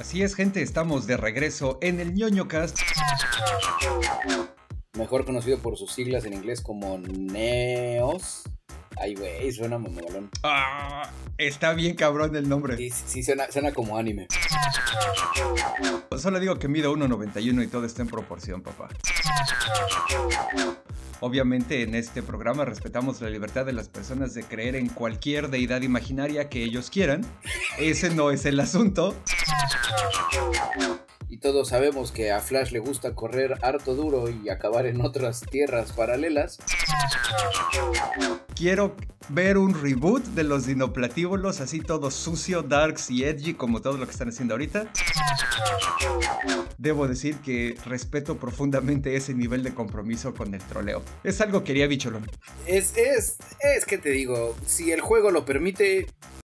Así es, gente, estamos de regreso en el ñoño cast. Mejor conocido por sus siglas en inglés como NEOS. Ay, güey, suena mamolón. Ah, está bien cabrón el nombre. Sí, sí, suena, suena como anime. Solo digo que mido 1.91 y todo está en proporción, papá. Obviamente en este programa respetamos la libertad de las personas de creer en cualquier deidad imaginaria que ellos quieran. Ese no es el asunto. Y todos sabemos que a Flash le gusta correr harto duro y acabar en otras tierras paralelas. Quiero ver un reboot de los dinoplatíbulos, así todo sucio, darks y edgy como todo lo que están haciendo ahorita. Debo decir que respeto profundamente ese nivel de compromiso con el troleo. Es algo que haría Bicholón. Es, es, es que te digo, si el juego lo permite,